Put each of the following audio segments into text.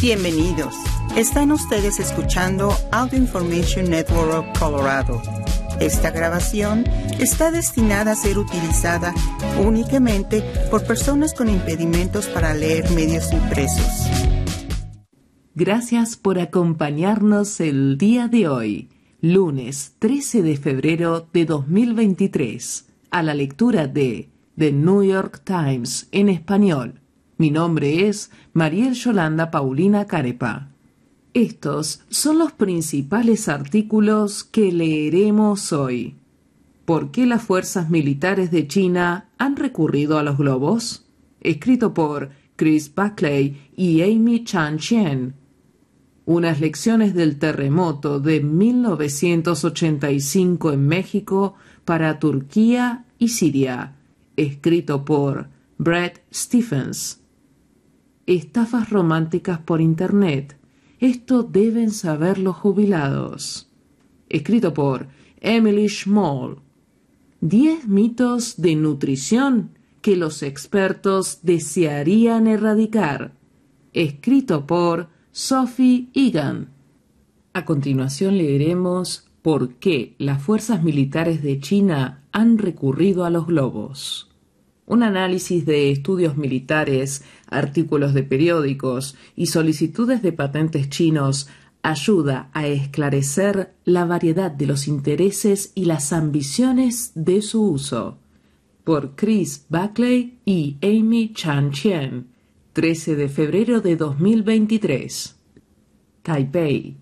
Bienvenidos. Están ustedes escuchando Audio Information Network of Colorado. Esta grabación está destinada a ser utilizada únicamente por personas con impedimentos para leer medios impresos. Gracias por acompañarnos el día de hoy, lunes 13 de febrero de 2023, a la lectura de The New York Times en español mi nombre es Mariel Yolanda Paulina Carepa. Estos son los principales artículos que leeremos hoy. ¿Por qué las fuerzas militares de China han recurrido a los globos? Escrito por Chris Buckley y Amy Chan Chien. Unas lecciones del terremoto de 1985 en México para Turquía y Siria. Escrito por Brett Stephens estafas románticas por Internet. Esto deben saber los jubilados. Escrito por Emily Schmoll. Diez mitos de nutrición que los expertos desearían erradicar. Escrito por Sophie Egan. A continuación leeremos por qué las fuerzas militares de China han recurrido a los globos un análisis de estudios militares, artículos de periódicos y solicitudes de patentes chinos ayuda a esclarecer la variedad de los intereses y las ambiciones de su uso. Por Chris Buckley y Amy Chan Chien, 13 de febrero de 2023. Taipei,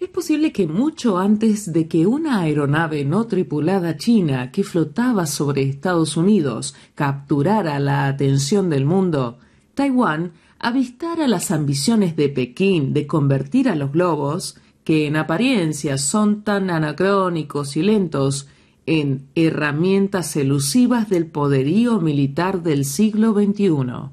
es posible que mucho antes de que una aeronave no tripulada china que flotaba sobre Estados Unidos capturara la atención del mundo, Taiwán avistara las ambiciones de Pekín de convertir a los globos, que en apariencia son tan anacrónicos y lentos, en herramientas elusivas del poderío militar del siglo XXI.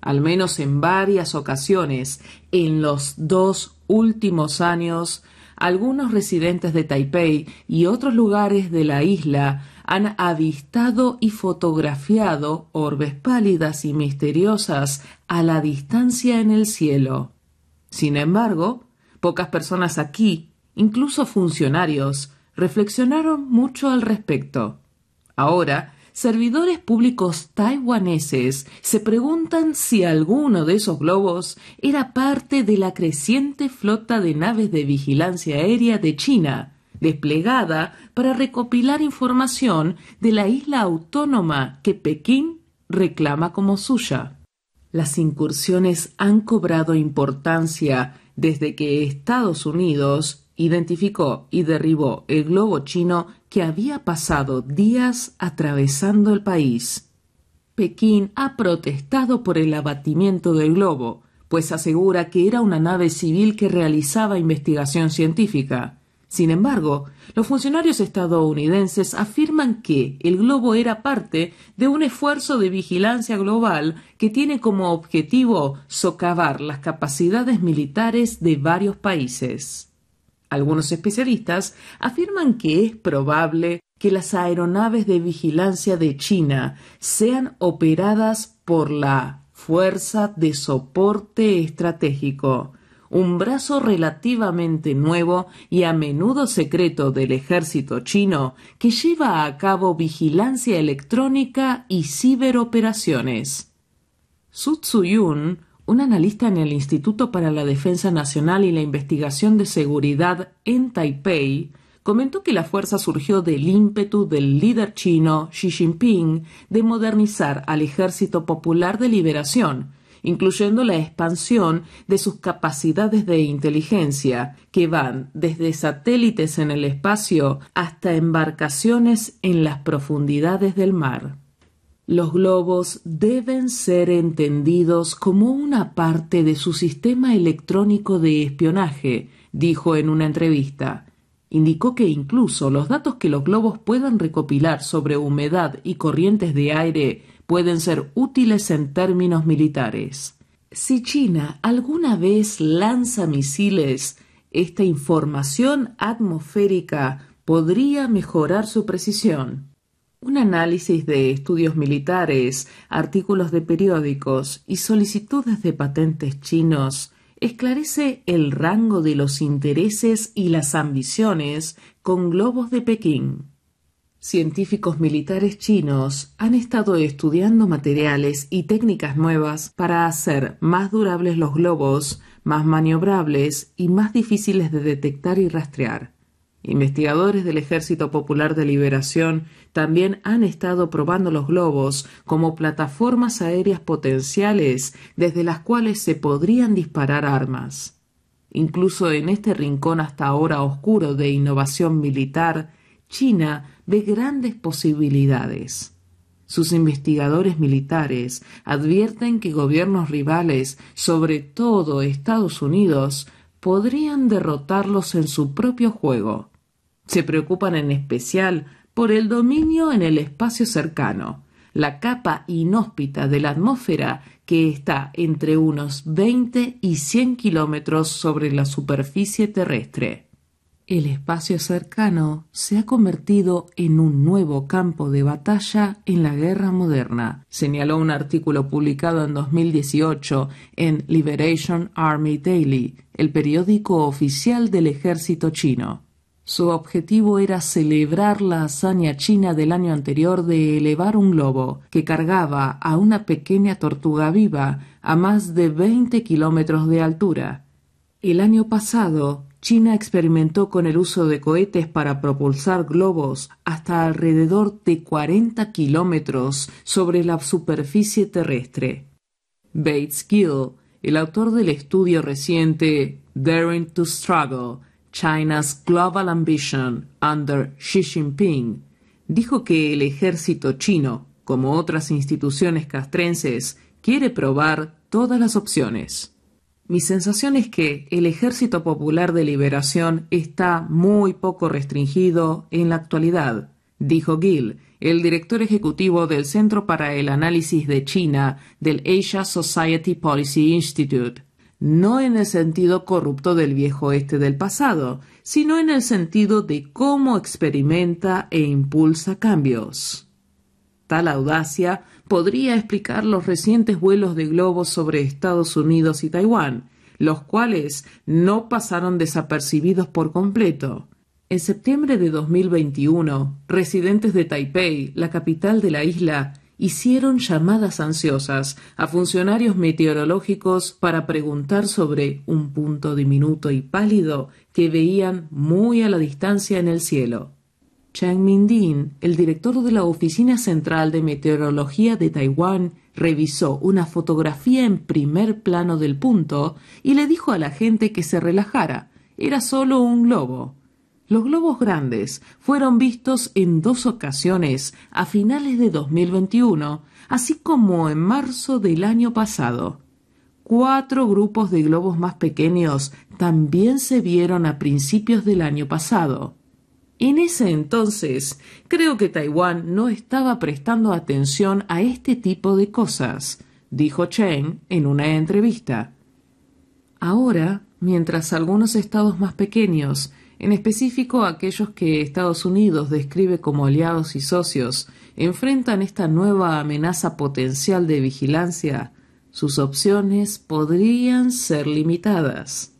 Al menos en varias ocasiones, en los dos últimos años, algunos residentes de Taipei y otros lugares de la isla han avistado y fotografiado orbes pálidas y misteriosas a la distancia en el cielo. Sin embargo, pocas personas aquí, incluso funcionarios, reflexionaron mucho al respecto. Ahora servidores públicos taiwaneses se preguntan si alguno de esos globos era parte de la creciente flota de naves de vigilancia aérea de China, desplegada para recopilar información de la isla autónoma que Pekín reclama como suya. Las incursiones han cobrado importancia desde que Estados Unidos identificó y derribó el globo chino que había pasado días atravesando el país. Pekín ha protestado por el abatimiento del globo, pues asegura que era una nave civil que realizaba investigación científica. Sin embargo, los funcionarios estadounidenses afirman que el globo era parte de un esfuerzo de vigilancia global que tiene como objetivo socavar las capacidades militares de varios países. Algunos especialistas afirman que es probable que las aeronaves de vigilancia de China sean operadas por la Fuerza de Soporte Estratégico, un brazo relativamente nuevo y a menudo secreto del ejército chino que lleva a cabo vigilancia electrónica y ciberoperaciones. Su Tsuyun, un analista en el Instituto para la Defensa Nacional y la Investigación de Seguridad en Taipei comentó que la fuerza surgió del ímpetu del líder chino Xi Jinping de modernizar al Ejército Popular de Liberación, incluyendo la expansión de sus capacidades de inteligencia, que van desde satélites en el espacio hasta embarcaciones en las profundidades del mar. Los globos deben ser entendidos como una parte de su sistema electrónico de espionaje, dijo en una entrevista. Indicó que incluso los datos que los globos puedan recopilar sobre humedad y corrientes de aire pueden ser útiles en términos militares. Si China alguna vez lanza misiles, esta información atmosférica podría mejorar su precisión. Un análisis de estudios militares, artículos de periódicos y solicitudes de patentes chinos esclarece el rango de los intereses y las ambiciones con globos de Pekín. Científicos militares chinos han estado estudiando materiales y técnicas nuevas para hacer más durables los globos, más maniobrables y más difíciles de detectar y rastrear. Investigadores del Ejército Popular de Liberación también han estado probando los globos como plataformas aéreas potenciales desde las cuales se podrían disparar armas. Incluso en este rincón hasta ahora oscuro de innovación militar, China ve grandes posibilidades. Sus investigadores militares advierten que gobiernos rivales, sobre todo Estados Unidos, podrían derrotarlos en su propio juego se preocupan en especial por el dominio en el espacio cercano, la capa inhóspita de la atmósfera que está entre unos 20 y 100 kilómetros sobre la superficie terrestre. El espacio cercano se ha convertido en un nuevo campo de batalla en la guerra moderna, señaló un artículo publicado en 2018 en Liberation Army Daily, el periódico oficial del ejército chino. Su objetivo era celebrar la hazaña china del año anterior de elevar un globo que cargaba a una pequeña tortuga viva a más de 20 kilómetros de altura. El año pasado, China experimentó con el uso de cohetes para propulsar globos hasta alrededor de 40 kilómetros sobre la superficie terrestre. Bates Gill, el autor del estudio reciente Daring to Struggle, China's Global Ambition under Xi Jinping, dijo que el ejército chino, como otras instituciones castrenses, quiere probar todas las opciones. Mi sensación es que el Ejército Popular de Liberación está muy poco restringido en la actualidad, dijo Gill, el director ejecutivo del Centro para el Análisis de China del Asia Society Policy Institute no en el sentido corrupto del viejo oeste del pasado, sino en el sentido de cómo experimenta e impulsa cambios. Tal audacia podría explicar los recientes vuelos de globos sobre Estados Unidos y Taiwán, los cuales no pasaron desapercibidos por completo. En septiembre de 2021, residentes de Taipei, la capital de la isla, hicieron llamadas ansiosas a funcionarios meteorológicos para preguntar sobre un punto diminuto y pálido que veían muy a la distancia en el cielo. Chang Mindin, el director de la Oficina Central de Meteorología de Taiwán, revisó una fotografía en primer plano del punto y le dijo a la gente que se relajara. Era solo un globo. Los globos grandes fueron vistos en dos ocasiones a finales de 2021, así como en marzo del año pasado. Cuatro grupos de globos más pequeños también se vieron a principios del año pasado. En ese entonces, creo que Taiwán no estaba prestando atención a este tipo de cosas, dijo Chen en una entrevista. Ahora, mientras algunos estados más pequeños en específico aquellos que Estados Unidos describe como aliados y socios, enfrentan esta nueva amenaza potencial de vigilancia, sus opciones podrían ser limitadas.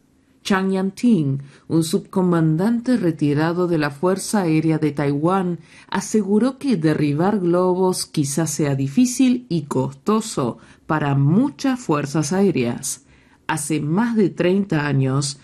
Chang Yanting, un subcomandante retirado de la Fuerza Aérea de Taiwán, aseguró que derribar globos quizás sea difícil y costoso para muchas fuerzas aéreas. Hace más de 30 años,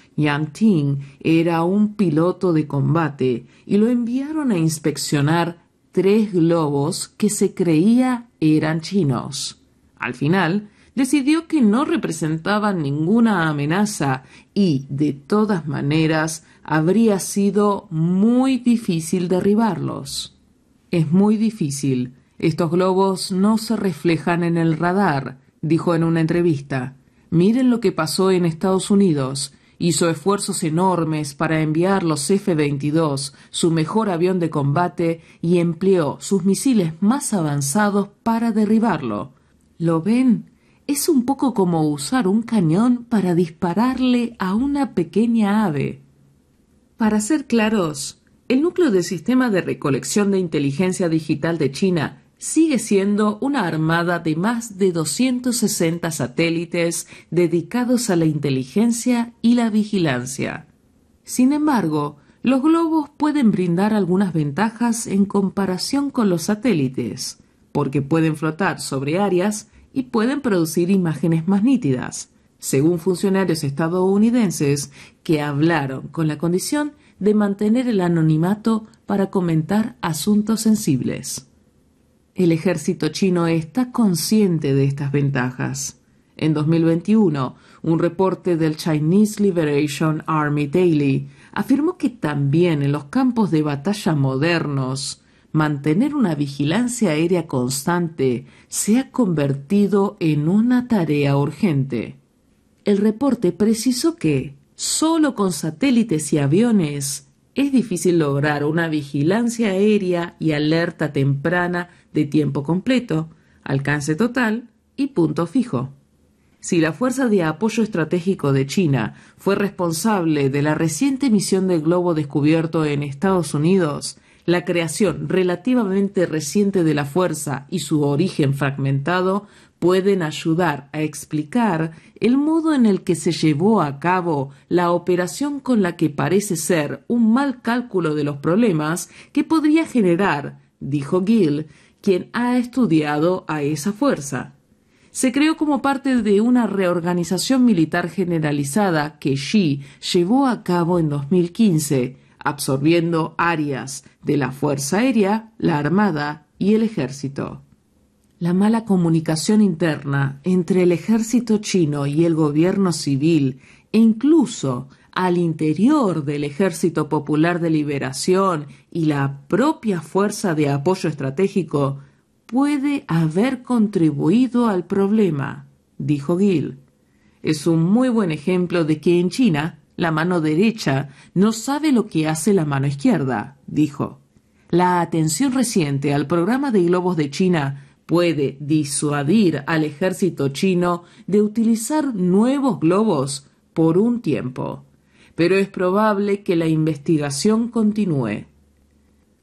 Ting era un piloto de combate y lo enviaron a inspeccionar tres globos que se creía eran chinos. Al final, decidió que no representaban ninguna amenaza y, de todas maneras, habría sido muy difícil derribarlos. Es muy difícil. Estos globos no se reflejan en el radar, dijo en una entrevista. Miren lo que pasó en Estados Unidos. Hizo esfuerzos enormes para enviar los F-22, su mejor avión de combate, y empleó sus misiles más avanzados para derribarlo. ¿Lo ven? Es un poco como usar un cañón para dispararle a una pequeña ave. Para ser claros, el núcleo del sistema de recolección de inteligencia digital de China sigue siendo una armada de más de 260 satélites dedicados a la inteligencia y la vigilancia. Sin embargo, los globos pueden brindar algunas ventajas en comparación con los satélites, porque pueden flotar sobre áreas y pueden producir imágenes más nítidas, según funcionarios estadounidenses que hablaron con la condición de mantener el anonimato para comentar asuntos sensibles. El ejército chino está consciente de estas ventajas. En 2021, un reporte del Chinese Liberation Army Daily afirmó que también en los campos de batalla modernos, mantener una vigilancia aérea constante se ha convertido en una tarea urgente. El reporte precisó que, solo con satélites y aviones, es difícil lograr una vigilancia aérea y alerta temprana de tiempo completo, alcance total y punto fijo. Si la Fuerza de Apoyo Estratégico de China fue responsable de la reciente misión del globo descubierto en Estados Unidos, la creación relativamente reciente de la fuerza y su origen fragmentado pueden ayudar a explicar el modo en el que se llevó a cabo la operación con la que parece ser un mal cálculo de los problemas que podría generar, dijo Gill, quien ha estudiado a esa fuerza. Se creó como parte de una reorganización militar generalizada que Xi llevó a cabo en 2015, absorbiendo áreas de la Fuerza Aérea, la Armada y el Ejército. La mala comunicación interna entre el ejército chino y el gobierno civil e incluso al interior del Ejército Popular de Liberación y la propia Fuerza de Apoyo Estratégico puede haber contribuido al problema, dijo Gill. Es un muy buen ejemplo de que en China la mano derecha no sabe lo que hace la mano izquierda, dijo. La atención reciente al programa de globos de China puede disuadir al ejército chino de utilizar nuevos globos por un tiempo pero es probable que la investigación continúe.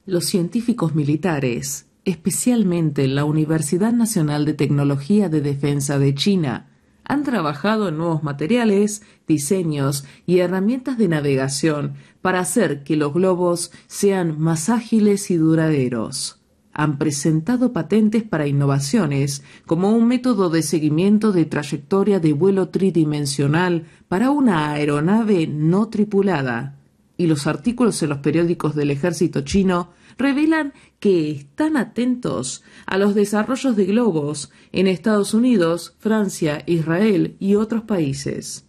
Los científicos militares, especialmente la Universidad Nacional de Tecnología de Defensa de China, han trabajado en nuevos materiales, diseños y herramientas de navegación para hacer que los globos sean más ágiles y duraderos han presentado patentes para innovaciones como un método de seguimiento de trayectoria de vuelo tridimensional para una aeronave no tripulada. Y los artículos en los periódicos del ejército chino revelan que están atentos a los desarrollos de globos en Estados Unidos, Francia, Israel y otros países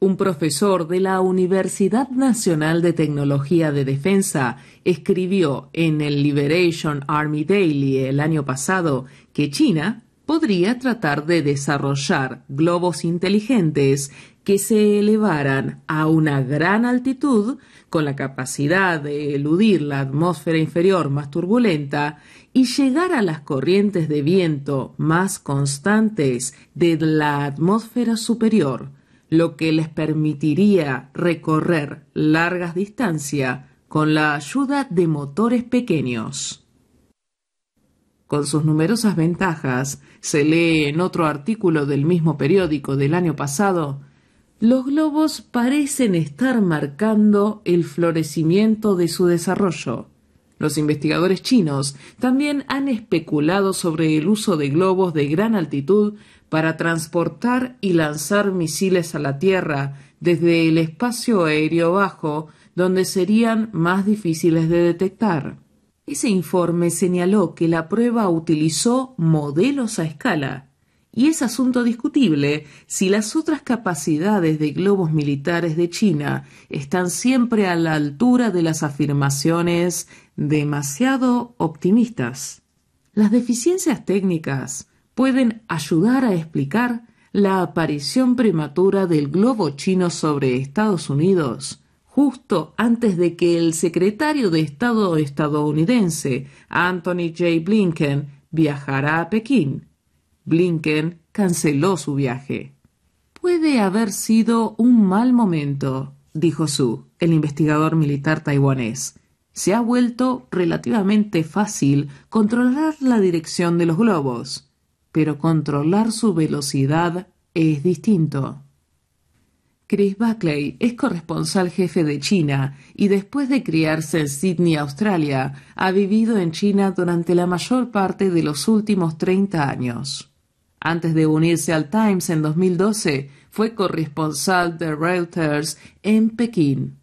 un profesor de la Universidad Nacional de Tecnología de Defensa escribió en el Liberation Army Daily el año pasado que China podría tratar de desarrollar globos inteligentes que se elevaran a una gran altitud con la capacidad de eludir la atmósfera inferior más turbulenta y llegar a las corrientes de viento más constantes de la atmósfera superior lo que les permitiría recorrer largas distancias con la ayuda de motores pequeños. Con sus numerosas ventajas, se lee en otro artículo del mismo periódico del año pasado, los globos parecen estar marcando el florecimiento de su desarrollo. Los investigadores chinos también han especulado sobre el uso de globos de gran altitud para transportar y lanzar misiles a la Tierra desde el espacio aéreo bajo, donde serían más difíciles de detectar. Ese informe señaló que la prueba utilizó modelos a escala, y es asunto discutible si las otras capacidades de globos militares de China están siempre a la altura de las afirmaciones demasiado optimistas. Las deficiencias técnicas pueden ayudar a explicar la aparición prematura del globo chino sobre Estados Unidos justo antes de que el secretario de Estado estadounidense Anthony J. Blinken viajara a Pekín. Blinken canceló su viaje. Puede haber sido un mal momento, dijo Su, el investigador militar taiwanés. se ha vuelto relativamente fácil controlar la dirección de los globos, pero controlar su velocidad es distinto. Chris Buckley es corresponsal jefe de China y después de criarse en Sydney, Australia, ha vivido en China durante la mayor parte de los últimos 30 años. Antes de unirse al Times en 2012, fue corresponsal de Reuters en Pekín.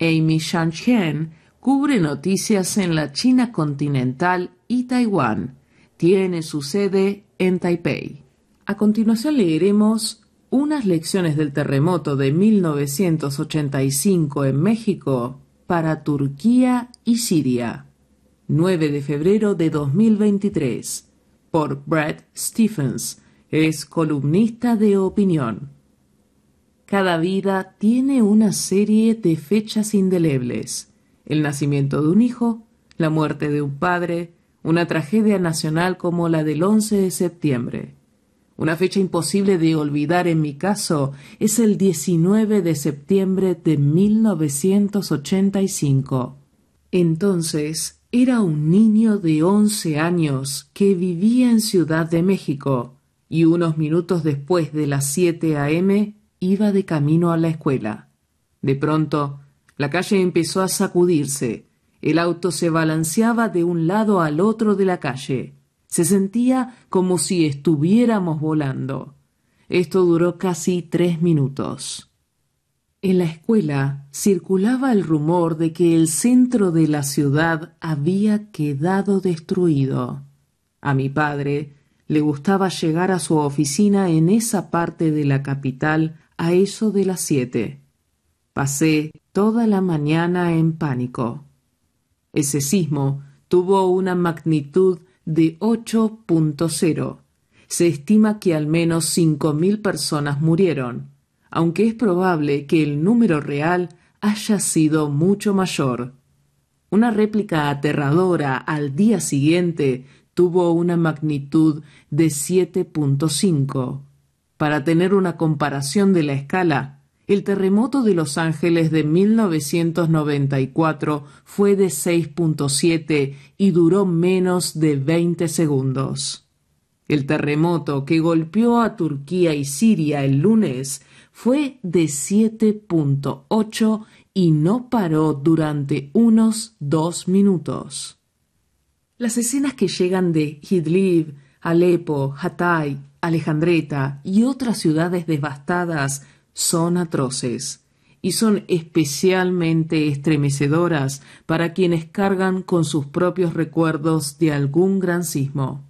Amy Shanchen cubre noticias en la China continental y Taiwán. Tiene su sede en Taipei. A continuación leeremos unas lecciones del terremoto de 1985 en México para Turquía y Siria. 9 de febrero de 2023 por Brett Stephens. Es columnista de opinión. Cada vida tiene una serie de fechas indelebles el nacimiento de un hijo, la muerte de un padre, una tragedia nacional como la del 11 de septiembre. Una fecha imposible de olvidar en mi caso es el 19 de septiembre de 1985. Entonces era un niño de 11 años que vivía en Ciudad de México y unos minutos después de las 7 a.m. iba de camino a la escuela. De pronto la calle empezó a sacudirse. El auto se balanceaba de un lado al otro de la calle. Se sentía como si estuviéramos volando. Esto duró casi tres minutos. En la escuela circulaba el rumor de que el centro de la ciudad había quedado destruido. A mi padre le gustaba llegar a su oficina en esa parte de la capital a eso de las siete. Pasé toda la mañana en pánico. Ese sismo tuvo una magnitud de 8.0. Se estima que al menos cinco mil personas murieron, aunque es probable que el número real haya sido mucho mayor. Una réplica aterradora al día siguiente tuvo una magnitud de 7.5. Para tener una comparación de la escala, el terremoto de Los Ángeles de 1994 fue de 6.7 y duró menos de 20 segundos. El terremoto que golpeó a Turquía y Siria el lunes fue de 7.8 y no paró durante unos dos minutos. Las escenas que llegan de Idlib, Alepo, Hatay, Alejandreta y otras ciudades devastadas son atroces y son especialmente estremecedoras para quienes cargan con sus propios recuerdos de algún gran sismo.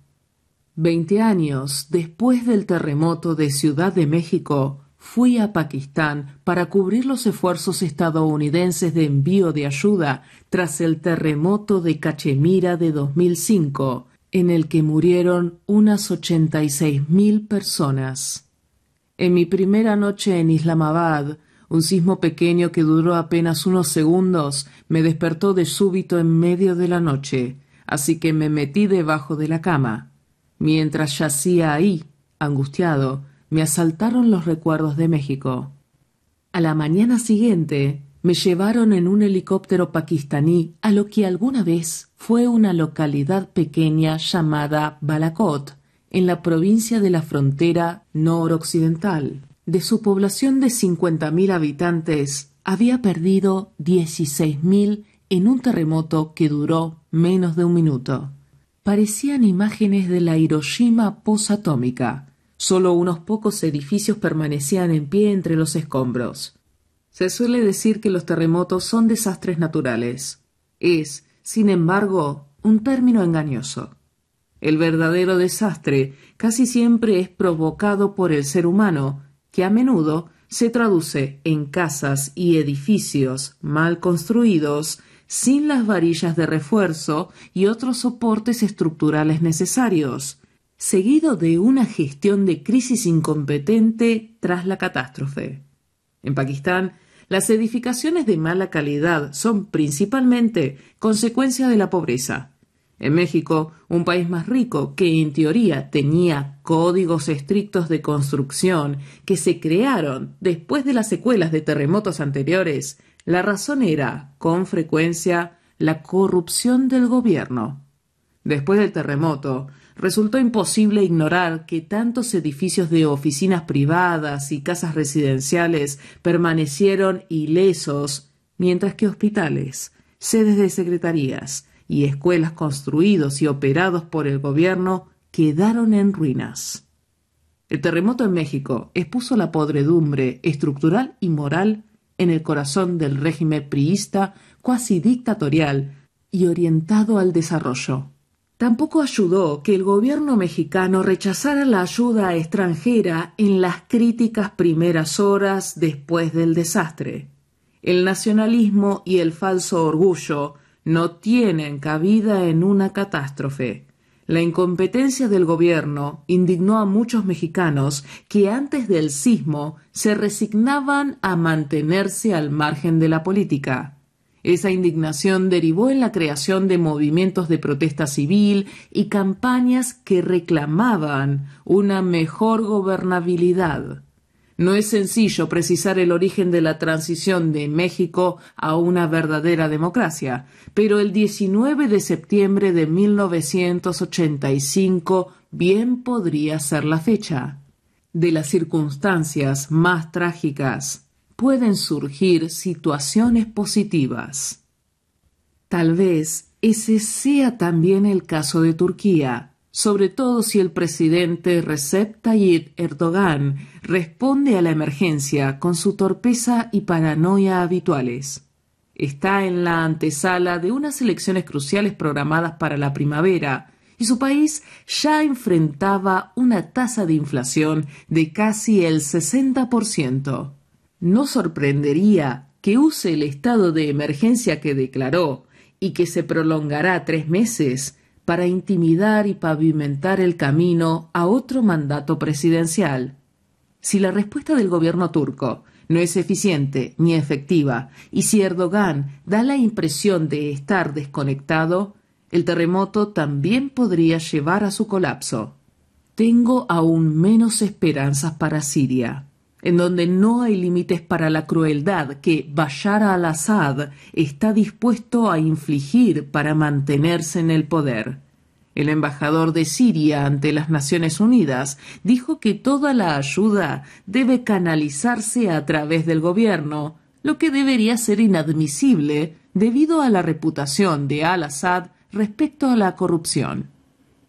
Veinte años después del terremoto de Ciudad de México, fui a Pakistán para cubrir los esfuerzos estadounidenses de envío de ayuda tras el terremoto de Cachemira de 2005, en el que murieron unas ochenta y seis mil personas. En mi primera noche en Islamabad, un sismo pequeño que duró apenas unos segundos me despertó de súbito en medio de la noche, así que me metí debajo de la cama. Mientras yacía ahí, angustiado, me asaltaron los recuerdos de México. A la mañana siguiente me llevaron en un helicóptero pakistaní a lo que alguna vez fue una localidad pequeña llamada Balakot, en la provincia de la frontera noroccidental. De su población de 50.000 habitantes, había perdido 16.000 en un terremoto que duró menos de un minuto. Parecían imágenes de la Hiroshima posatómica. Solo unos pocos edificios permanecían en pie entre los escombros. Se suele decir que los terremotos son desastres naturales. Es, sin embargo, un término engañoso. El verdadero desastre casi siempre es provocado por el ser humano, que a menudo se traduce en casas y edificios mal construidos, sin las varillas de refuerzo y otros soportes estructurales necesarios, seguido de una gestión de crisis incompetente tras la catástrofe. En Pakistán, las edificaciones de mala calidad son principalmente consecuencia de la pobreza. En México, un país más rico que en teoría tenía códigos estrictos de construcción que se crearon después de las secuelas de terremotos anteriores, la razón era, con frecuencia, la corrupción del gobierno. Después del terremoto, resultó imposible ignorar que tantos edificios de oficinas privadas y casas residenciales permanecieron ilesos, mientras que hospitales, sedes de secretarías y escuelas construidos y operados por el gobierno quedaron en ruinas. El terremoto en México expuso la podredumbre estructural y moral en el corazón del régimen priista cuasi dictatorial y orientado al desarrollo. Tampoco ayudó que el gobierno mexicano rechazara la ayuda extranjera en las críticas primeras horas después del desastre. El nacionalismo y el falso orgullo no tienen cabida en una catástrofe. La incompetencia del gobierno indignó a muchos mexicanos que antes del sismo se resignaban a mantenerse al margen de la política. Esa indignación derivó en la creación de movimientos de protesta civil y campañas que reclamaban una mejor gobernabilidad. No es sencillo precisar el origen de la transición de México a una verdadera democracia, pero el 19 de septiembre de 1985 bien podría ser la fecha. De las circunstancias más trágicas pueden surgir situaciones positivas. Tal vez ese sea también el caso de Turquía, sobre todo si el presidente Recep Tayyip Erdogan responde a la emergencia con su torpeza y paranoia habituales. Está en la antesala de unas elecciones cruciales programadas para la primavera y su país ya enfrentaba una tasa de inflación de casi el 60%. No sorprendería que use el estado de emergencia que declaró y que se prolongará tres meses para intimidar y pavimentar el camino a otro mandato presidencial. Si la respuesta del gobierno turco no es eficiente ni efectiva y si Erdogan da la impresión de estar desconectado, el terremoto también podría llevar a su colapso. Tengo aún menos esperanzas para Siria en donde no hay límites para la crueldad que Bashar al-Assad está dispuesto a infligir para mantenerse en el poder. El embajador de Siria ante las Naciones Unidas dijo que toda la ayuda debe canalizarse a través del gobierno, lo que debería ser inadmisible debido a la reputación de al-Assad respecto a la corrupción.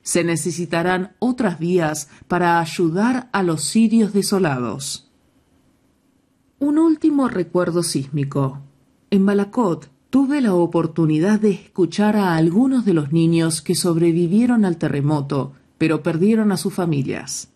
Se necesitarán otras vías para ayudar a los sirios desolados. Un último recuerdo sísmico. En Balakot tuve la oportunidad de escuchar a algunos de los niños que sobrevivieron al terremoto, pero perdieron a sus familias.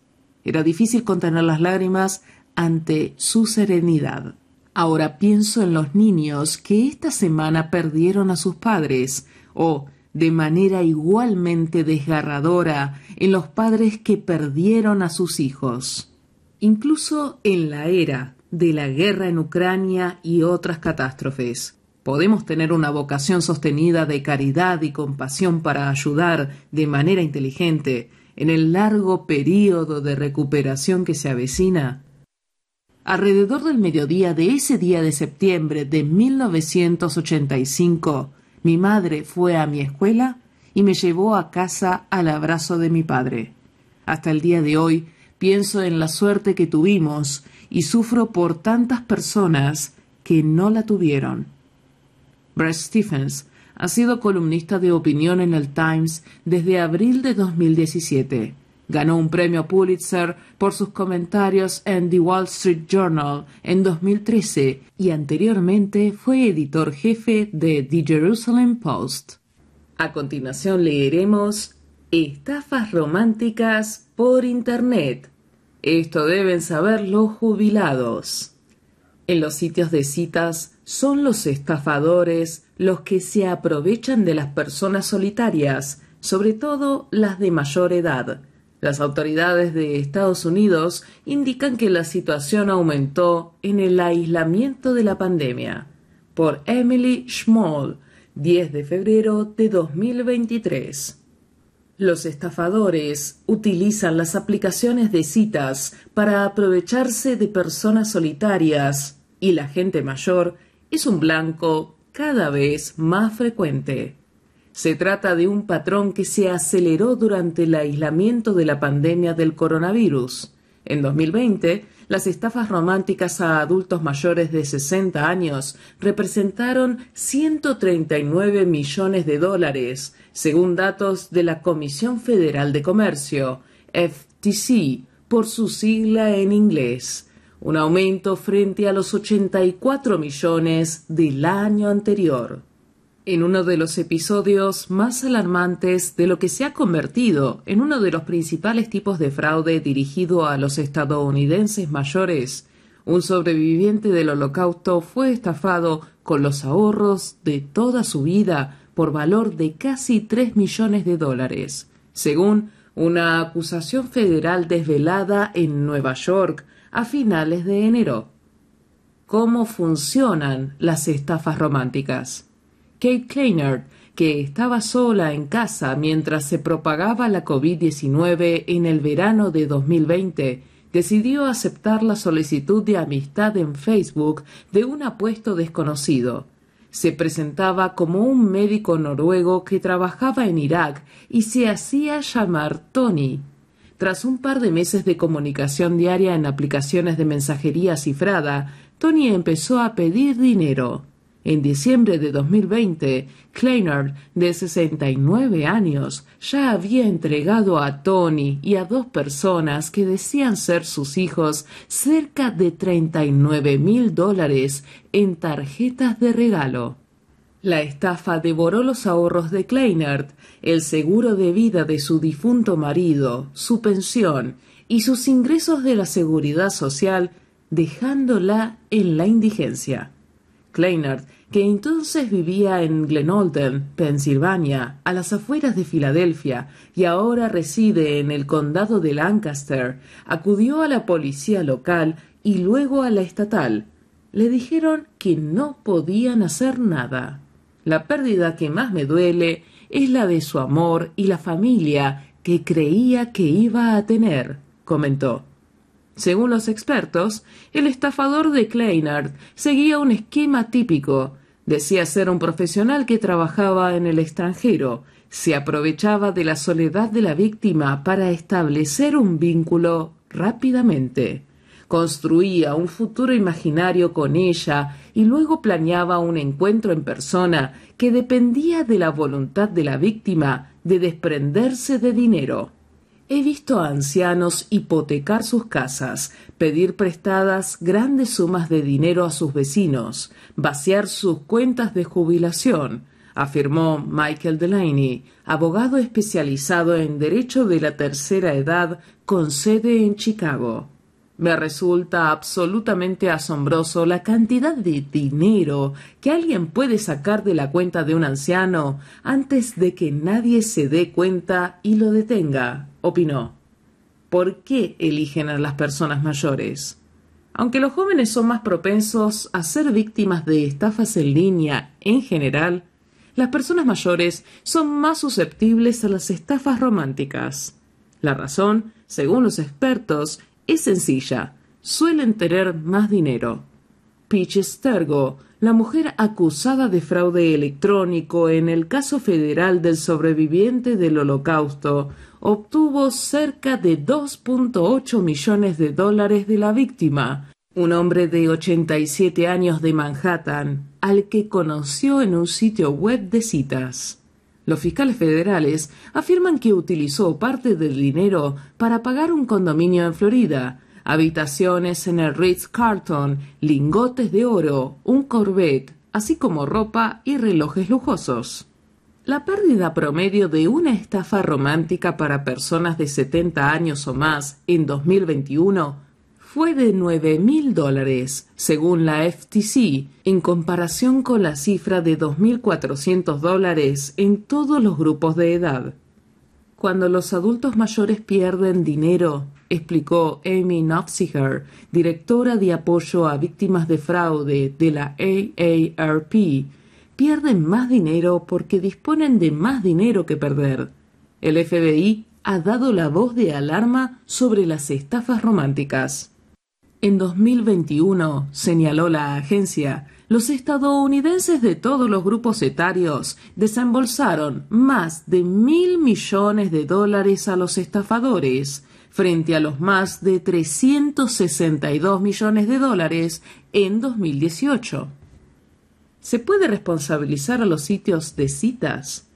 Era difícil contener las lágrimas ante su serenidad. Ahora pienso en los niños que esta semana perdieron a sus padres, o, de manera igualmente desgarradora, en los padres que perdieron a sus hijos. Incluso en la era de la guerra en Ucrania y otras catástrofes. Podemos tener una vocación sostenida de caridad y compasión para ayudar de manera inteligente en el largo período de recuperación que se avecina. Alrededor del mediodía de ese día de septiembre de 1985, mi madre fue a mi escuela y me llevó a casa al abrazo de mi padre. Hasta el día de hoy pienso en la suerte que tuvimos y sufro por tantas personas que no la tuvieron. Brett Stephens ha sido columnista de opinión en el Times desde abril de 2017. Ganó un premio Pulitzer por sus comentarios en The Wall Street Journal en 2013 y anteriormente fue editor jefe de The Jerusalem Post. A continuación leeremos Estafas románticas por Internet esto deben saber los jubilados. En los sitios de citas son los estafadores los que se aprovechan de las personas solitarias, sobre todo las de mayor edad. Las autoridades de Estados Unidos indican que la situación aumentó en el aislamiento de la pandemia. Por Emily Schmoll, 10 de febrero de 2023. Los estafadores utilizan las aplicaciones de citas para aprovecharse de personas solitarias y la gente mayor es un blanco cada vez más frecuente. Se trata de un patrón que se aceleró durante el aislamiento de la pandemia del coronavirus. En 2020, las estafas románticas a adultos mayores de 60 años representaron 139 millones de dólares, según datos de la Comisión Federal de Comercio, FTC, por su sigla en inglés, un aumento frente a los 84 millones del año anterior en uno de los episodios más alarmantes de lo que se ha convertido en uno de los principales tipos de fraude dirigido a los estadounidenses mayores, un sobreviviente del holocausto fue estafado con los ahorros de toda su vida por valor de casi tres millones de dólares, según una acusación federal desvelada en Nueva York a finales de enero. ¿Cómo funcionan las estafas románticas? Kate Kleinert, que estaba sola en casa mientras se propagaba la COVID-19 en el verano de 2020, decidió aceptar la solicitud de amistad en Facebook de un apuesto desconocido. Se presentaba como un médico noruego que trabajaba en Irak y se hacía llamar Tony. Tras un par de meses de comunicación diaria en aplicaciones de mensajería cifrada, Tony empezó a pedir dinero. En diciembre de 2020, Kleinert, de 69 años, ya había entregado a Tony y a dos personas que decían ser sus hijos cerca de 39 mil dólares en tarjetas de regalo. La estafa devoró los ahorros de Kleinert, el seguro de vida de su difunto marido, su pensión y sus ingresos de la seguridad social, dejándola en la indigencia. Que entonces vivía en Glenolden, Pensilvania, a las afueras de Filadelfia, y ahora reside en el condado de Lancaster, acudió a la policía local y luego a la estatal. Le dijeron que no podían hacer nada. La pérdida que más me duele es la de su amor y la familia que creía que iba a tener, comentó. Según los expertos, el estafador de Kleinert seguía un esquema típico. Decía ser un profesional que trabajaba en el extranjero. Se aprovechaba de la soledad de la víctima para establecer un vínculo rápidamente. Construía un futuro imaginario con ella y luego planeaba un encuentro en persona que dependía de la voluntad de la víctima de desprenderse de dinero. He visto a ancianos hipotecar sus casas, pedir prestadas grandes sumas de dinero a sus vecinos, vaciar sus cuentas de jubilación, afirmó Michael Delaney, abogado especializado en derecho de la tercera edad con sede en Chicago. Me resulta absolutamente asombroso la cantidad de dinero que alguien puede sacar de la cuenta de un anciano antes de que nadie se dé cuenta y lo detenga, opinó. ¿Por qué eligen a las personas mayores? Aunque los jóvenes son más propensos a ser víctimas de estafas en línea en general, las personas mayores son más susceptibles a las estafas románticas. La razón, según los expertos, es sencilla. Suelen tener más dinero. Peach Stergo, la mujer acusada de fraude electrónico en el caso federal del sobreviviente del holocausto, obtuvo cerca de 2.8 millones de dólares de la víctima, un hombre de 87 años de Manhattan, al que conoció en un sitio web de citas. Los fiscales federales afirman que utilizó parte del dinero para pagar un condominio en Florida, habitaciones en el Ritz-Carlton, lingotes de oro, un Corvette, así como ropa y relojes lujosos. La pérdida promedio de una estafa romántica para personas de 70 años o más en 2021 fue de 9 mil dólares, según la FTC, en comparación con la cifra de 2.400 dólares en todos los grupos de edad. Cuando los adultos mayores pierden dinero, explicó Amy Nofziger, directora de apoyo a víctimas de fraude de la AARP, pierden más dinero porque disponen de más dinero que perder. El FBI ha dado la voz de alarma sobre las estafas románticas. En 2021, señaló la agencia, los estadounidenses de todos los grupos etarios desembolsaron más de mil millones de dólares a los estafadores, frente a los más de 362 millones de dólares en 2018. ¿Se puede responsabilizar a los sitios de citas?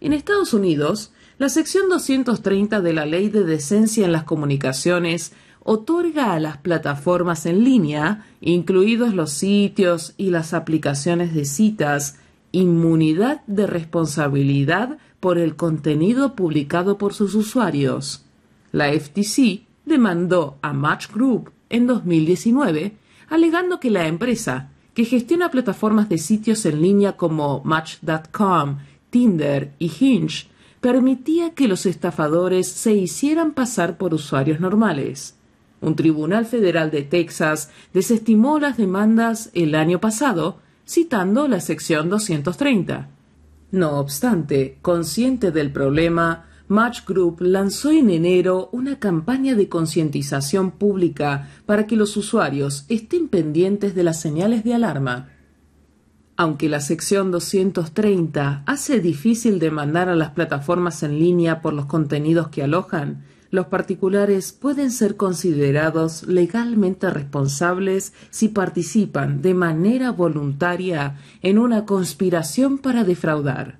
En Estados Unidos, la sección 230 de la Ley de Decencia en las Comunicaciones otorga a las plataformas en línea, incluidos los sitios y las aplicaciones de citas, inmunidad de responsabilidad por el contenido publicado por sus usuarios. La FTC demandó a Match Group en 2019, alegando que la empresa, que gestiona plataformas de sitios en línea como Match.com, Tinder y Hinge, permitía que los estafadores se hicieran pasar por usuarios normales. Un tribunal federal de Texas desestimó las demandas el año pasado, citando la sección 230. No obstante, consciente del problema, Match Group lanzó en enero una campaña de concientización pública para que los usuarios estén pendientes de las señales de alarma. Aunque la sección 230 hace difícil demandar a las plataformas en línea por los contenidos que alojan, los particulares pueden ser considerados legalmente responsables si participan de manera voluntaria en una conspiración para defraudar.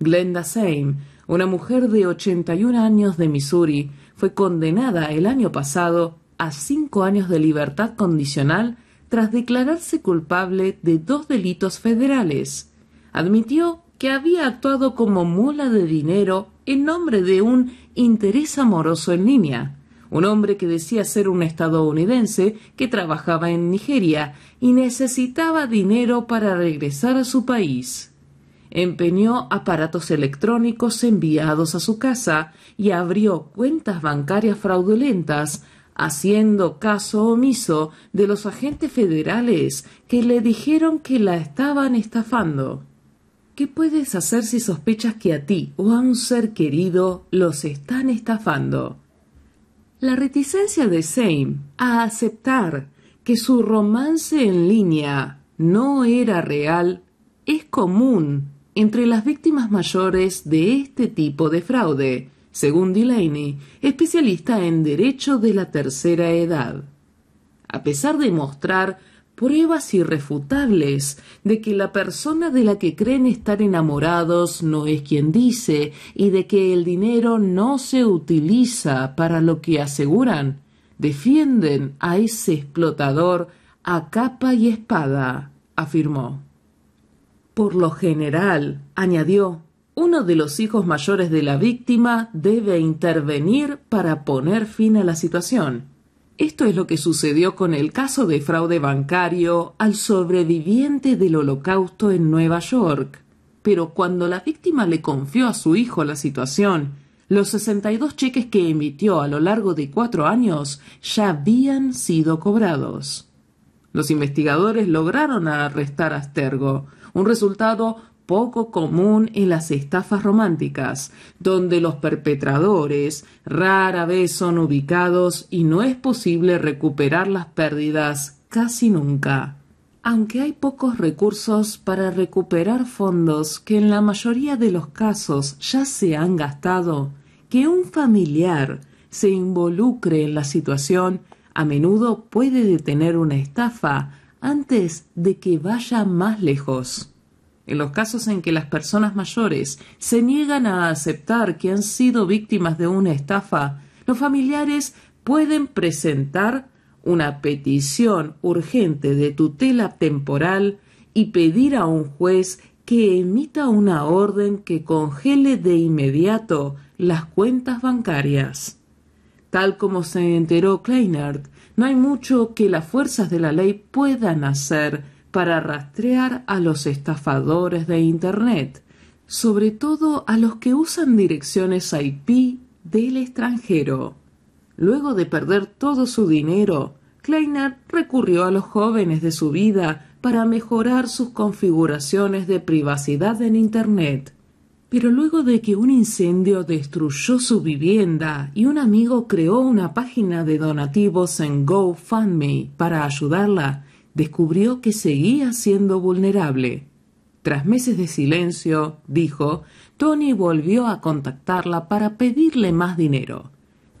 Glenda Same, una mujer de 81 años de Missouri, fue condenada el año pasado a cinco años de libertad condicional tras declararse culpable de dos delitos federales. Admitió que había actuado como mula de dinero en nombre de un interés amoroso en línea, un hombre que decía ser un estadounidense que trabajaba en Nigeria y necesitaba dinero para regresar a su país. Empeñó aparatos electrónicos enviados a su casa y abrió cuentas bancarias fraudulentas, haciendo caso omiso de los agentes federales que le dijeron que la estaban estafando. ¿Qué puedes hacer si sospechas que a ti o a un ser querido los están estafando? La reticencia de Same a aceptar que su romance en línea no era real es común entre las víctimas mayores de este tipo de fraude, según Delaney, especialista en derecho de la tercera edad. A pesar de mostrar pruebas irrefutables de que la persona de la que creen estar enamorados no es quien dice y de que el dinero no se utiliza para lo que aseguran, defienden a ese explotador a capa y espada, afirmó. Por lo general, añadió, uno de los hijos mayores de la víctima debe intervenir para poner fin a la situación. Esto es lo que sucedió con el caso de fraude bancario al sobreviviente del holocausto en Nueva York. Pero cuando la víctima le confió a su hijo la situación, los 62 cheques que emitió a lo largo de cuatro años ya habían sido cobrados. Los investigadores lograron arrestar a Stergo, un resultado poco común en las estafas románticas, donde los perpetradores rara vez son ubicados y no es posible recuperar las pérdidas casi nunca. Aunque hay pocos recursos para recuperar fondos que en la mayoría de los casos ya se han gastado, que un familiar se involucre en la situación a menudo puede detener una estafa antes de que vaya más lejos. En los casos en que las personas mayores se niegan a aceptar que han sido víctimas de una estafa, los familiares pueden presentar una petición urgente de tutela temporal y pedir a un juez que emita una orden que congele de inmediato las cuentas bancarias. Tal como se enteró Kleinert, no hay mucho que las fuerzas de la ley puedan hacer para rastrear a los estafadores de Internet, sobre todo a los que usan direcciones IP del extranjero. Luego de perder todo su dinero, Kleiner recurrió a los jóvenes de su vida para mejorar sus configuraciones de privacidad en Internet. Pero luego de que un incendio destruyó su vivienda y un amigo creó una página de donativos en GoFundMe para ayudarla, descubrió que seguía siendo vulnerable. Tras meses de silencio, dijo, Tony volvió a contactarla para pedirle más dinero.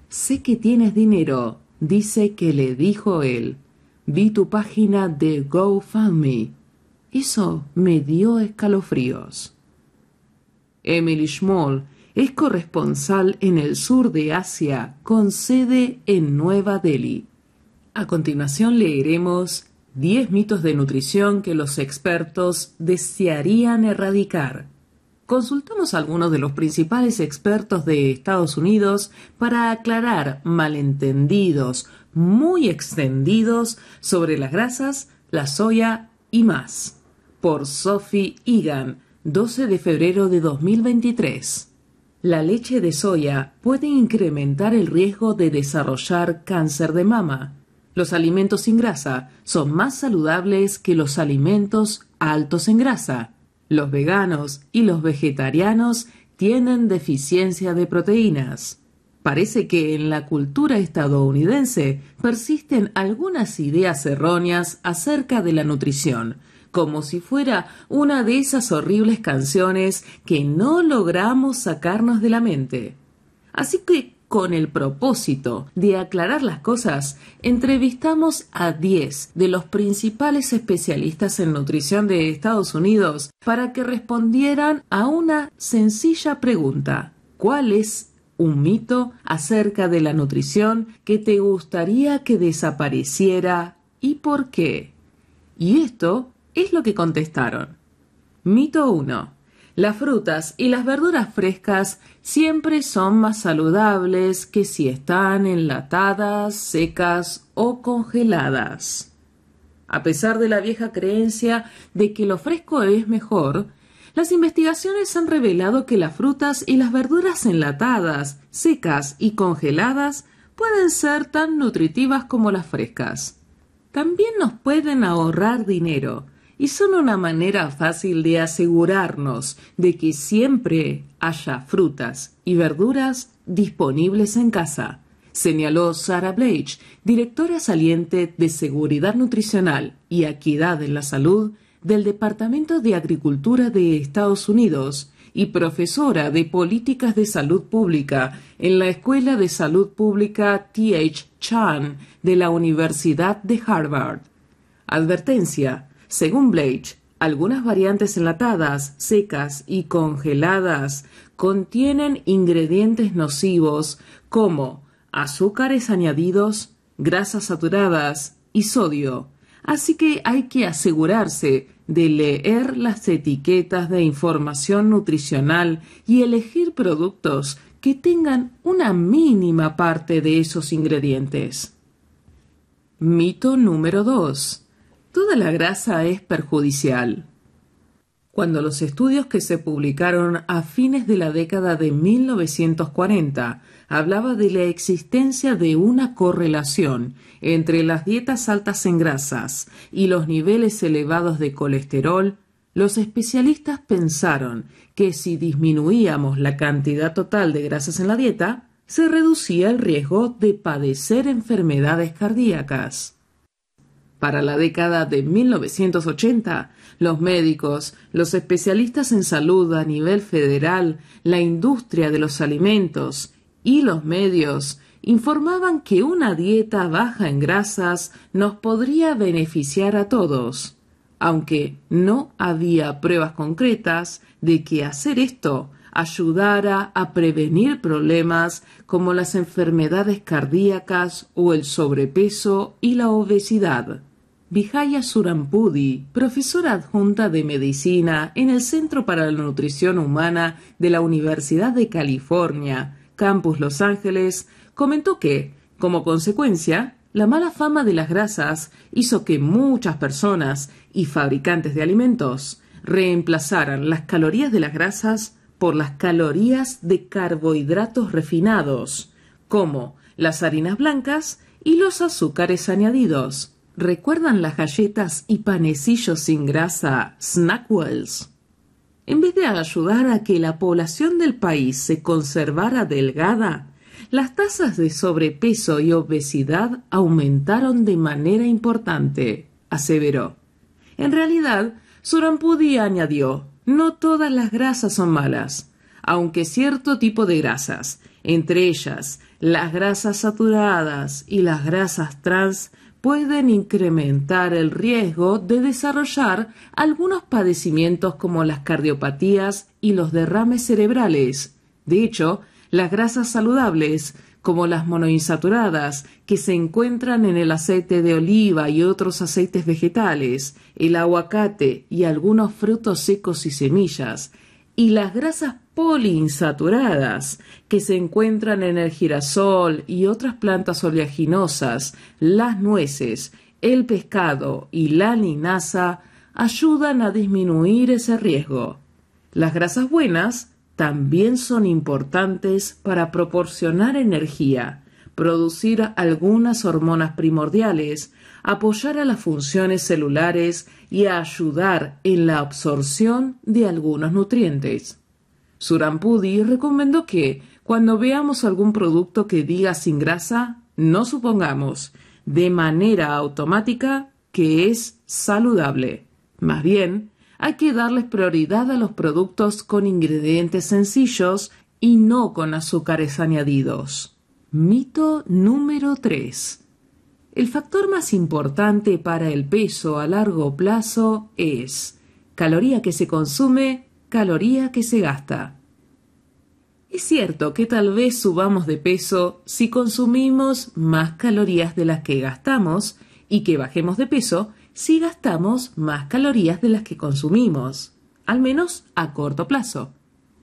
Sé que tienes dinero, dice que le dijo él. Vi tu página de GoFundMe. Eso me dio escalofríos. Emily Schmoll es corresponsal en el sur de Asia con sede en Nueva Delhi. A continuación leeremos 10 mitos de nutrición que los expertos desearían erradicar. Consultamos a algunos de los principales expertos de Estados Unidos para aclarar malentendidos muy extendidos sobre las grasas, la soya y más. Por Sophie Egan, 12 de febrero de 2023. La leche de soya puede incrementar el riesgo de desarrollar cáncer de mama los alimentos sin grasa son más saludables que los alimentos altos en grasa. Los veganos y los vegetarianos tienen deficiencia de proteínas. Parece que en la cultura estadounidense persisten algunas ideas erróneas acerca de la nutrición, como si fuera una de esas horribles canciones que no logramos sacarnos de la mente. Así que con el propósito de aclarar las cosas, entrevistamos a 10 de los principales especialistas en nutrición de Estados Unidos para que respondieran a una sencilla pregunta. ¿Cuál es un mito acerca de la nutrición que te gustaría que desapareciera y por qué? Y esto es lo que contestaron. Mito 1. Las frutas y las verduras frescas siempre son más saludables que si están enlatadas, secas o congeladas. A pesar de la vieja creencia de que lo fresco es mejor, las investigaciones han revelado que las frutas y las verduras enlatadas, secas y congeladas pueden ser tan nutritivas como las frescas. También nos pueden ahorrar dinero, y son una manera fácil de asegurarnos de que siempre haya frutas y verduras disponibles en casa, señaló Sarah Blake, directora saliente de Seguridad Nutricional y Equidad en la Salud del Departamento de Agricultura de Estados Unidos y profesora de Políticas de Salud Pública en la Escuela de Salud Pública T.H. Chan de la Universidad de Harvard. Advertencia según Blake, algunas variantes enlatadas, secas y congeladas contienen ingredientes nocivos como azúcares añadidos, grasas saturadas y sodio, así que hay que asegurarse de leer las etiquetas de información nutricional y elegir productos que tengan una mínima parte de esos ingredientes. Mito número 2. Toda la grasa es perjudicial. Cuando los estudios que se publicaron a fines de la década de 1940 hablaba de la existencia de una correlación entre las dietas altas en grasas y los niveles elevados de colesterol, los especialistas pensaron que si disminuíamos la cantidad total de grasas en la dieta, se reducía el riesgo de padecer enfermedades cardíacas. Para la década de 1980, los médicos, los especialistas en salud a nivel federal, la industria de los alimentos y los medios informaban que una dieta baja en grasas nos podría beneficiar a todos, aunque no había pruebas concretas de que hacer esto ayudara a prevenir problemas como las enfermedades cardíacas o el sobrepeso y la obesidad. Vijaya Surampudi, profesora adjunta de medicina en el Centro para la Nutrición Humana de la Universidad de California, Campus Los Ángeles, comentó que, como consecuencia, la mala fama de las grasas hizo que muchas personas y fabricantes de alimentos reemplazaran las calorías de las grasas por las calorías de carbohidratos refinados, como las harinas blancas y los azúcares añadidos. ¿Recuerdan las galletas y panecillos sin grasa Snackwells? En vez de ayudar a que la población del país se conservara delgada, las tasas de sobrepeso y obesidad aumentaron de manera importante. aseveró. En realidad, Surampudi añadió, no todas las grasas son malas, aunque cierto tipo de grasas, entre ellas las grasas saturadas y las grasas trans, pueden incrementar el riesgo de desarrollar algunos padecimientos como las cardiopatías y los derrames cerebrales. De hecho, las grasas saludables, como las monoinsaturadas, que se encuentran en el aceite de oliva y otros aceites vegetales, el aguacate y algunos frutos secos y semillas, y las grasas poliinsaturadas que se encuentran en el girasol y otras plantas oleaginosas, las nueces, el pescado y la linaza ayudan a disminuir ese riesgo. Las grasas buenas también son importantes para proporcionar energía, producir algunas hormonas primordiales, apoyar a las funciones celulares y ayudar en la absorción de algunos nutrientes. Surampudi recomendó que, cuando veamos algún producto que diga sin grasa, no supongamos de manera automática que es saludable. Más bien, hay que darles prioridad a los productos con ingredientes sencillos y no con azúcares añadidos. Mito número 3. El factor más importante para el peso a largo plazo es caloría que se consume, caloría que se gasta. Es cierto que tal vez subamos de peso si consumimos más calorías de las que gastamos y que bajemos de peso si gastamos más calorías de las que consumimos, al menos a corto plazo.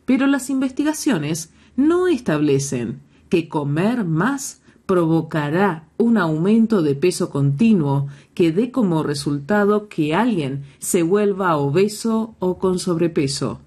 Pero las investigaciones no establecen que comer más provocará un aumento de peso continuo que dé como resultado que alguien se vuelva obeso o con sobrepeso.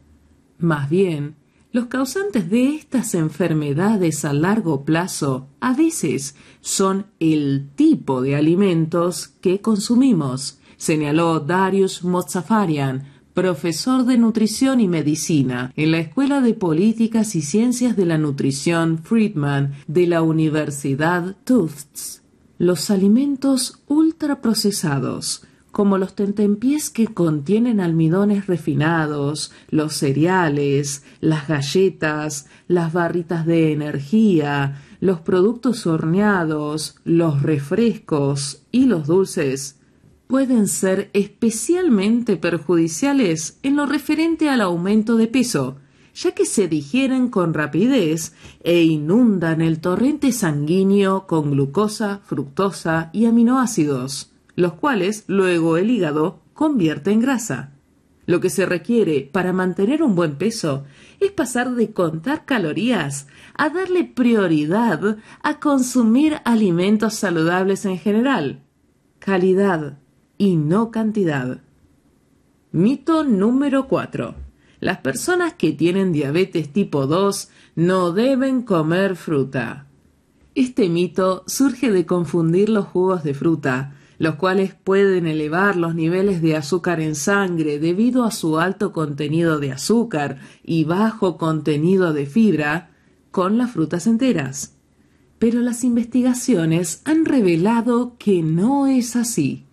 Más bien, los causantes de estas enfermedades a largo plazo a veces son el tipo de alimentos que consumimos, señaló Darius Mozafarian, profesor de nutrición y medicina en la Escuela de Políticas y Ciencias de la Nutrición Friedman de la Universidad Tufts. Los alimentos ultraprocesados, como los tentempiés que contienen almidones refinados, los cereales, las galletas, las barritas de energía, los productos horneados, los refrescos y los dulces, pueden ser especialmente perjudiciales en lo referente al aumento de peso, ya que se digieren con rapidez e inundan el torrente sanguíneo con glucosa, fructosa y aminoácidos, los cuales luego el hígado convierte en grasa. Lo que se requiere para mantener un buen peso es pasar de contar calorías a darle prioridad a consumir alimentos saludables en general. Calidad, y no cantidad. Mito número 4. Las personas que tienen diabetes tipo 2 no deben comer fruta. Este mito surge de confundir los jugos de fruta, los cuales pueden elevar los niveles de azúcar en sangre debido a su alto contenido de azúcar y bajo contenido de fibra, con las frutas enteras. Pero las investigaciones han revelado que no es así.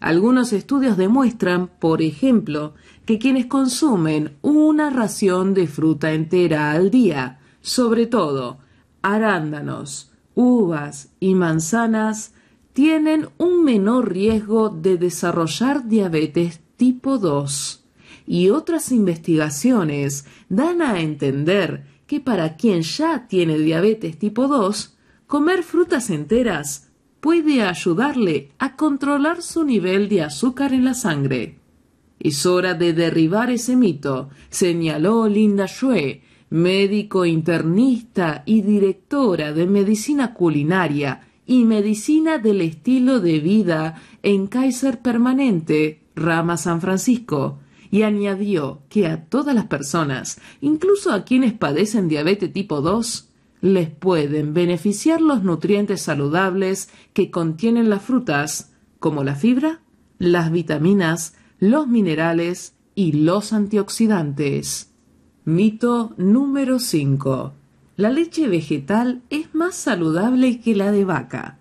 Algunos estudios demuestran, por ejemplo, que quienes consumen una ración de fruta entera al día, sobre todo arándanos, uvas y manzanas, tienen un menor riesgo de desarrollar diabetes tipo 2. Y otras investigaciones dan a entender que para quien ya tiene diabetes tipo 2, comer frutas enteras puede ayudarle a controlar su nivel de azúcar en la sangre. Es hora de derribar ese mito, señaló Linda Shue, médico internista y directora de medicina culinaria y medicina del estilo de vida en Kaiser Permanente, Rama San Francisco, y añadió que a todas las personas, incluso a quienes padecen diabetes tipo 2, les pueden beneficiar los nutrientes saludables que contienen las frutas, como la fibra, las vitaminas, los minerales y los antioxidantes. Mito número 5. La leche vegetal es más saludable que la de vaca.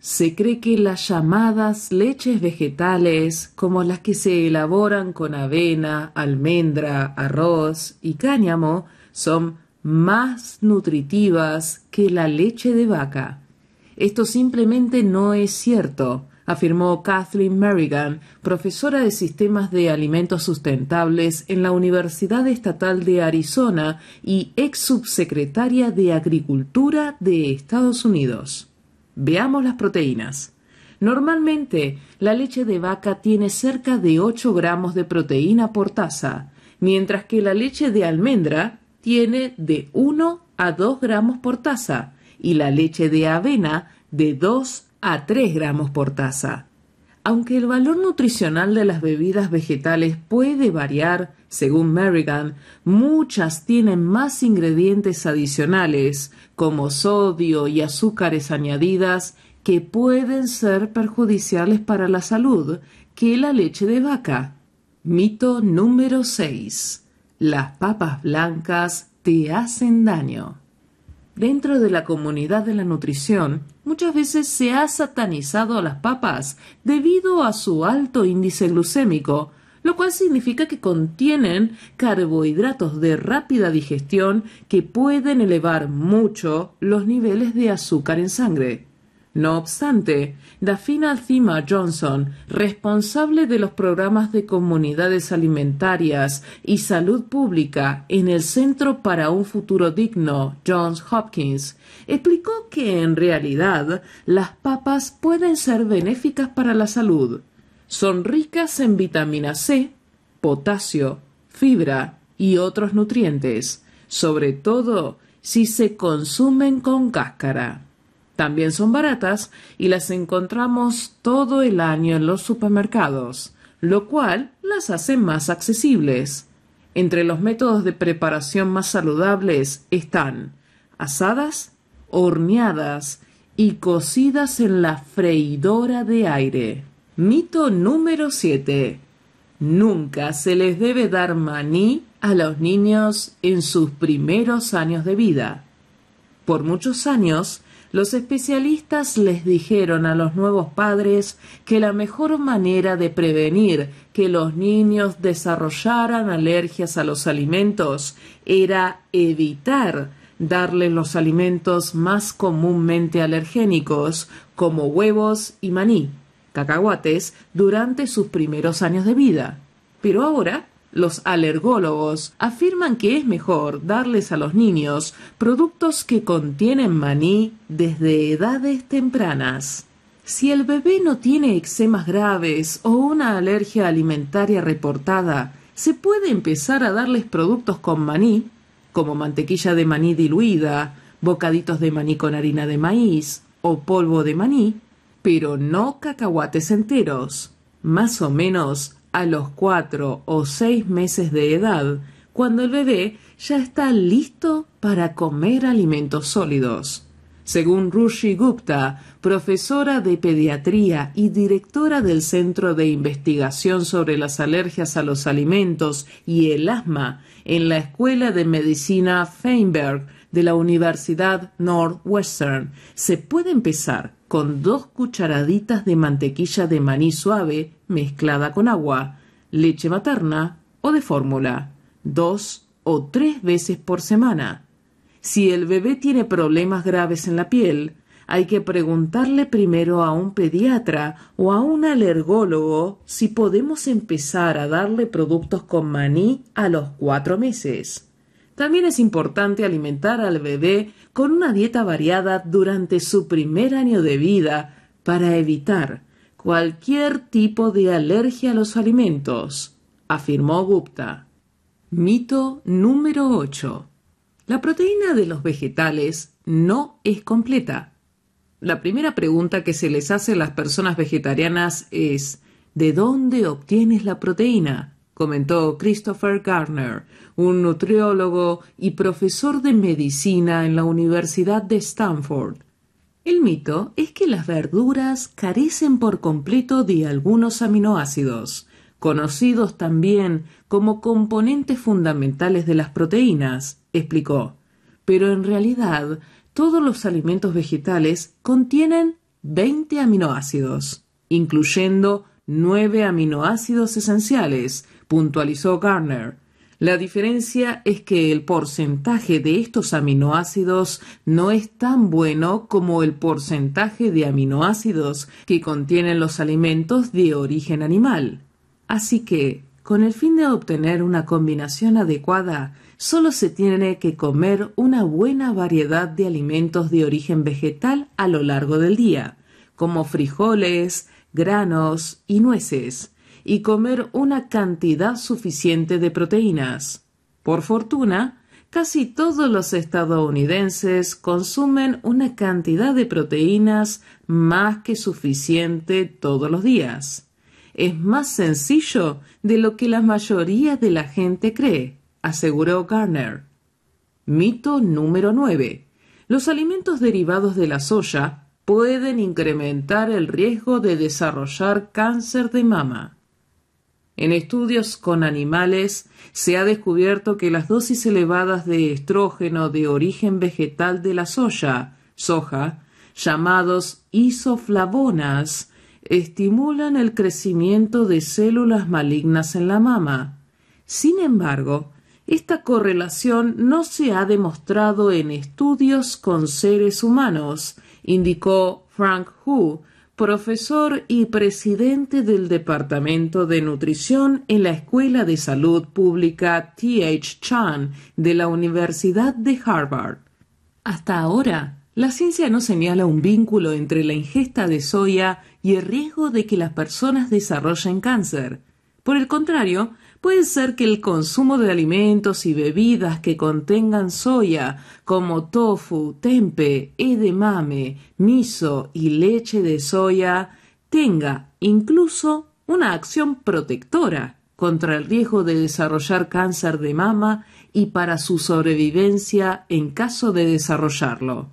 Se cree que las llamadas leches vegetales, como las que se elaboran con avena, almendra, arroz y cáñamo, son más nutritivas que la leche de vaca. Esto simplemente no es cierto, afirmó Kathleen Merrigan, profesora de sistemas de alimentos sustentables en la Universidad Estatal de Arizona y ex subsecretaria de Agricultura de Estados Unidos. Veamos las proteínas. Normalmente, la leche de vaca tiene cerca de 8 gramos de proteína por taza, mientras que la leche de almendra tiene de 1 a 2 gramos por taza y la leche de avena de 2 a 3 gramos por taza. Aunque el valor nutricional de las bebidas vegetales puede variar, según Merrigan, muchas tienen más ingredientes adicionales, como sodio y azúcares añadidas, que pueden ser perjudiciales para la salud, que la leche de vaca. Mito número 6. Las papas blancas te hacen daño. Dentro de la comunidad de la nutrición, muchas veces se ha satanizado a las papas debido a su alto índice glucémico, lo cual significa que contienen carbohidratos de rápida digestión que pueden elevar mucho los niveles de azúcar en sangre. No obstante, Dafina Alcima Johnson, responsable de los programas de comunidades alimentarias y salud pública en el Centro para un Futuro Digno Johns Hopkins, explicó que en realidad las papas pueden ser benéficas para la salud. Son ricas en vitamina C, potasio, fibra y otros nutrientes, sobre todo si se consumen con cáscara. También son baratas y las encontramos todo el año en los supermercados, lo cual las hace más accesibles. Entre los métodos de preparación más saludables están asadas, horneadas y cocidas en la freidora de aire. Mito número 7. Nunca se les debe dar maní a los niños en sus primeros años de vida. Por muchos años, los especialistas les dijeron a los nuevos padres que la mejor manera de prevenir que los niños desarrollaran alergias a los alimentos era evitar darles los alimentos más comúnmente alergénicos, como huevos y maní, cacahuates, durante sus primeros años de vida. Pero ahora los alergólogos afirman que es mejor darles a los niños productos que contienen maní desde edades tempranas. Si el bebé no tiene eczemas graves o una alergia alimentaria reportada, se puede empezar a darles productos con maní, como mantequilla de maní diluida, bocaditos de maní con harina de maíz o polvo de maní, pero no cacahuates enteros, más o menos a los cuatro o seis meses de edad, cuando el bebé ya está listo para comer alimentos sólidos. Según Rushi Gupta, profesora de pediatría y directora del Centro de Investigación sobre las Alergias a los Alimentos y el Asma en la Escuela de Medicina Feinberg de la Universidad Northwestern, se puede empezar con dos cucharaditas de mantequilla de maní suave mezclada con agua, leche materna o de fórmula, dos o tres veces por semana. Si el bebé tiene problemas graves en la piel, hay que preguntarle primero a un pediatra o a un alergólogo si podemos empezar a darle productos con maní a los cuatro meses. También es importante alimentar al bebé con una dieta variada durante su primer año de vida para evitar cualquier tipo de alergia a los alimentos, afirmó Gupta. Mito número 8. La proteína de los vegetales no es completa. La primera pregunta que se les hace a las personas vegetarianas es ¿de dónde obtienes la proteína? comentó Christopher Garner, un nutriólogo y profesor de medicina en la Universidad de Stanford. El mito es que las verduras carecen por completo de algunos aminoácidos, conocidos también como componentes fundamentales de las proteínas, explicó. Pero en realidad todos los alimentos vegetales contienen 20 aminoácidos, incluyendo 9 aminoácidos esenciales, puntualizó Garner. La diferencia es que el porcentaje de estos aminoácidos no es tan bueno como el porcentaje de aminoácidos que contienen los alimentos de origen animal. Así que, con el fin de obtener una combinación adecuada, solo se tiene que comer una buena variedad de alimentos de origen vegetal a lo largo del día, como frijoles, granos y nueces, y comer una cantidad suficiente de proteínas. Por fortuna, casi todos los estadounidenses consumen una cantidad de proteínas más que suficiente todos los días. Es más sencillo de lo que la mayoría de la gente cree aseguró Garner. Mito número 9. Los alimentos derivados de la soya pueden incrementar el riesgo de desarrollar cáncer de mama. En estudios con animales se ha descubierto que las dosis elevadas de estrógeno de origen vegetal de la soya, soja, llamados isoflavonas, estimulan el crecimiento de células malignas en la mama. Sin embargo, esta correlación no se ha demostrado en estudios con seres humanos, indicó Frank Hu, profesor y presidente del Departamento de Nutrición en la Escuela de Salud Pública T.H. Chan de la Universidad de Harvard. Hasta ahora, la ciencia no señala un vínculo entre la ingesta de soya y el riesgo de que las personas desarrollen cáncer. Por el contrario, Puede ser que el consumo de alimentos y bebidas que contengan soya, como tofu, tempe, edamame, miso y leche de soya, tenga incluso una acción protectora contra el riesgo de desarrollar cáncer de mama y para su sobrevivencia en caso de desarrollarlo.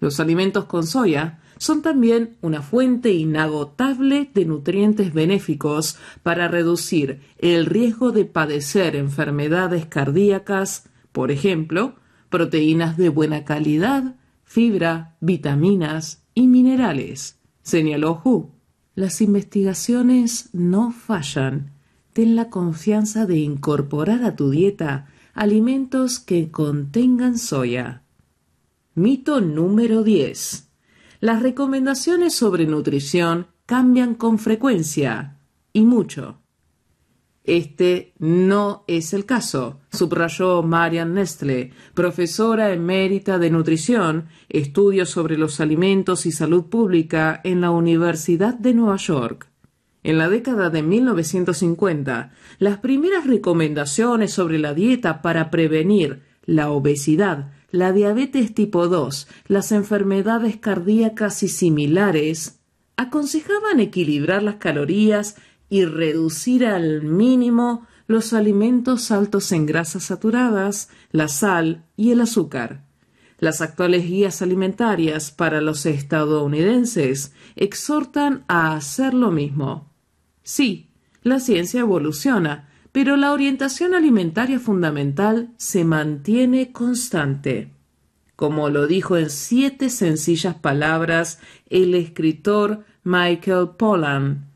Los alimentos con soya son también una fuente inagotable de nutrientes benéficos para reducir el riesgo de padecer enfermedades cardíacas, por ejemplo, proteínas de buena calidad, fibra, vitaminas y minerales, señaló Hu. Las investigaciones no fallan. Ten la confianza de incorporar a tu dieta alimentos que contengan soya. Mito número 10 las recomendaciones sobre nutrición cambian con frecuencia y mucho. Este no es el caso, subrayó Marian Nestle, profesora emérita de nutrición, estudios sobre los alimentos y salud pública en la Universidad de Nueva York. En la década de 1950, las primeras recomendaciones sobre la dieta para prevenir la obesidad la diabetes tipo 2, las enfermedades cardíacas y similares, aconsejaban equilibrar las calorías y reducir al mínimo los alimentos altos en grasas saturadas, la sal y el azúcar. Las actuales guías alimentarias para los estadounidenses exhortan a hacer lo mismo. Sí, la ciencia evoluciona, pero la orientación alimentaria fundamental se mantiene constante. Como lo dijo en siete sencillas palabras el escritor Michael Pollan,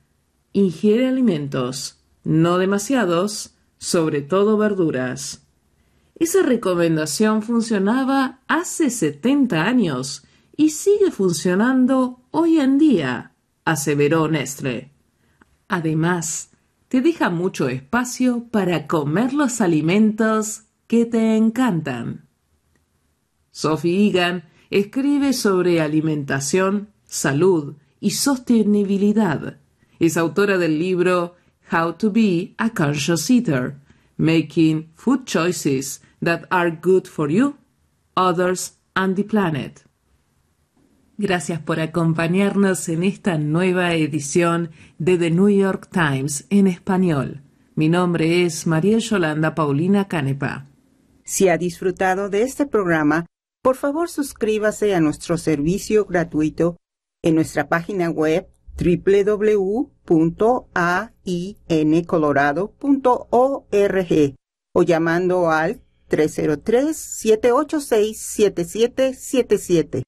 ingiere alimentos, no demasiados, sobre todo verduras. Esa recomendación funcionaba hace 70 años y sigue funcionando hoy en día, aseveró Nestle. Además, te deja mucho espacio para comer los alimentos que te encantan. Sophie Egan escribe sobre alimentación, salud y sostenibilidad. Es autora del libro How to be a Conscious Eater, Making Food Choices That Are Good for You, Others and the Planet. Gracias por acompañarnos en esta nueva edición de The New York Times en español. Mi nombre es María Yolanda Paulina Canepa. Si ha disfrutado de este programa, por favor suscríbase a nuestro servicio gratuito en nuestra página web www.aincolorado.org o llamando al 303-786-7777.